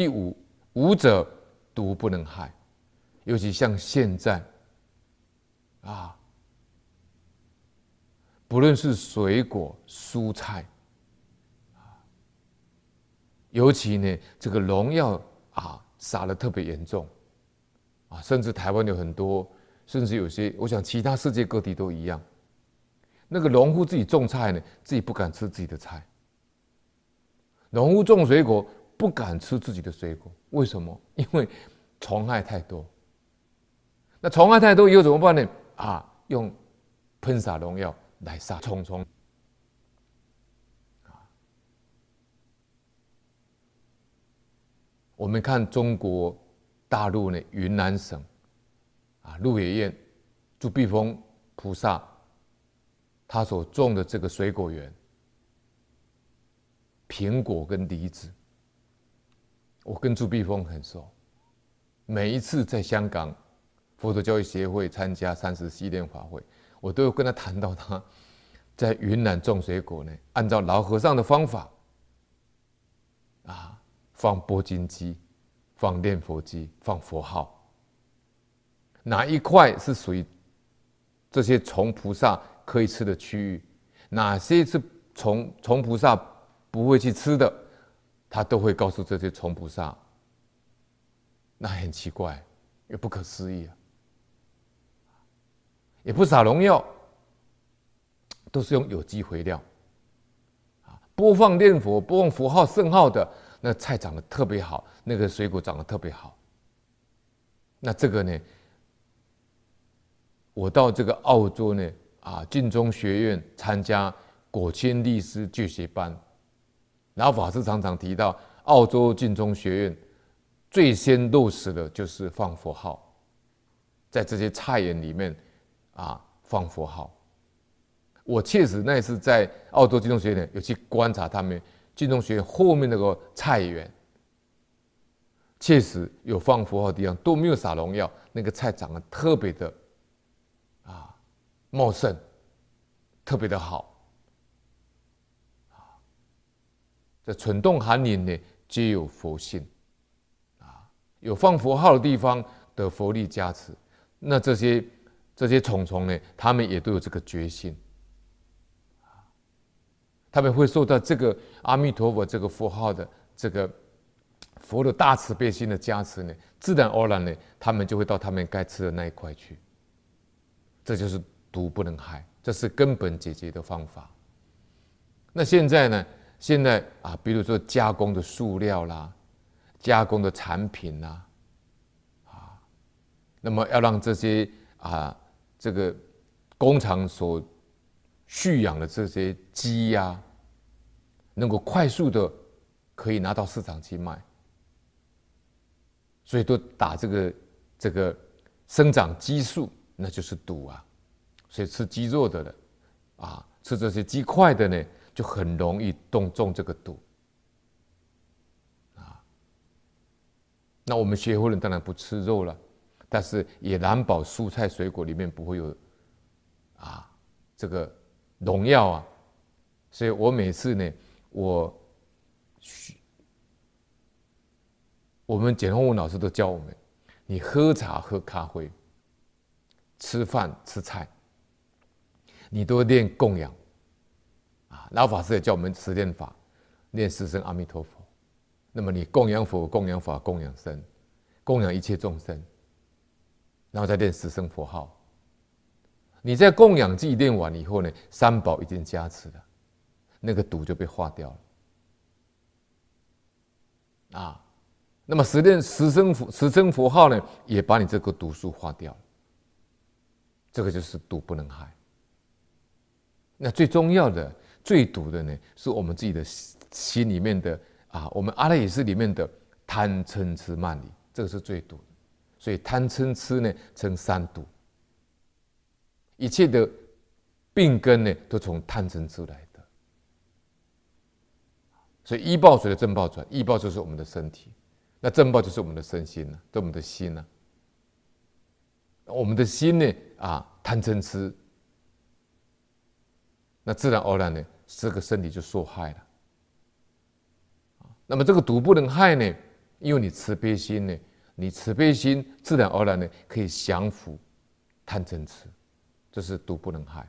第五，五者毒不能害，尤其像现在，啊，不论是水果、蔬菜，啊，尤其呢，这个农药啊撒的特别严重，啊，甚至台湾有很多，甚至有些，我想其他世界各地都一样，那个农户自己种菜呢，自己不敢吃自己的菜，农户种水果。不敢吃自己的水果，为什么？因为虫害太多。那虫害太多以后怎么办呢？啊，用喷洒农药来杀虫虫。我们看中国大陆呢，云南省啊，鹿野苑朱碧峰菩萨，他所种的这个水果园，苹果跟梨子。我跟朱碧峰很熟，每一次在香港佛陀教育协会参加三十系列法会，我都有跟他谈到他在云南种水果呢，按照老和尚的方法，啊，放钵金机，放念佛机，放佛号，哪一块是属于这些虫菩萨可以吃的区域，哪些是虫虫菩萨不会去吃的。他都会告诉这些虫菩萨，那很奇怪，也不可思议啊！也不撒农药，都是用有机肥料，啊，播放念佛、播放佛号、圣号的，那菜长得特别好，那个水果长得特别好。那这个呢，我到这个澳洲呢，啊，净宗学院参加果钦律师就学班。然后法师常常提到，澳洲净宗学院最先落实的就是放佛号，在这些菜园里面啊放佛号。我确实那次在澳洲净宗学院有去观察他们净宗学院后面那个菜园，确实有放佛号的地方都没有撒农药，那个菜长得特别的啊茂盛，特别的好。蠢动寒林呢，皆有佛性，啊，有放佛号的地方的佛力加持，那这些这些虫虫呢，他们也都有这个决心，他们会受到这个阿弥陀佛这个佛号的这个佛的大慈悲心的加持呢，自然而然呢，他们就会到他们该吃的那一块去，这就是毒不能害，这是根本解决的方法。那现在呢？现在啊，比如说加工的塑料啦，加工的产品啦，啊，那么要让这些啊，这个工厂所蓄养的这些鸡呀，能够快速的可以拿到市场去卖，所以都打这个这个生长激素，那就是毒啊。所以吃鸡肉的人啊，吃这些鸡块的呢。就很容易动中这个毒啊。那我们学佛人当然不吃肉了，但是也难保蔬菜水果里面不会有啊这个农药啊。所以我每次呢，我我们简宏文老师都教我们：你喝茶喝咖啡，吃饭吃菜，你都练供养。老法师也教我们持念法，念十声阿弥陀佛。那么你供养佛、供养法、供养僧，供养一切众生，然后再念十声佛号。你在供养祭念完以后呢，三宝已经加持了，那个毒就被化掉了。啊，那么十念十声佛十声佛号呢，也把你这个毒素化掉了。这个就是毒不能害。那最重要的。最毒的呢，是我们自己的心里面的啊，我们阿赖耶识里面的贪嗔痴慢疑，这个是最毒的。所以贪嗔痴呢，称三毒。一切的病根呢，都从贪嗔痴来的。所以依报随着正报转，依报就是我们的身体，那正报就是我们的身心呢，就我们的心呢。我们的心呢，啊，贪嗔痴。那自然而然呢，这个身体就受害了。那么这个毒不能害呢，因为你慈悲心呢，你慈悲心自然而然呢可以降服贪嗔痴，这是毒不能害。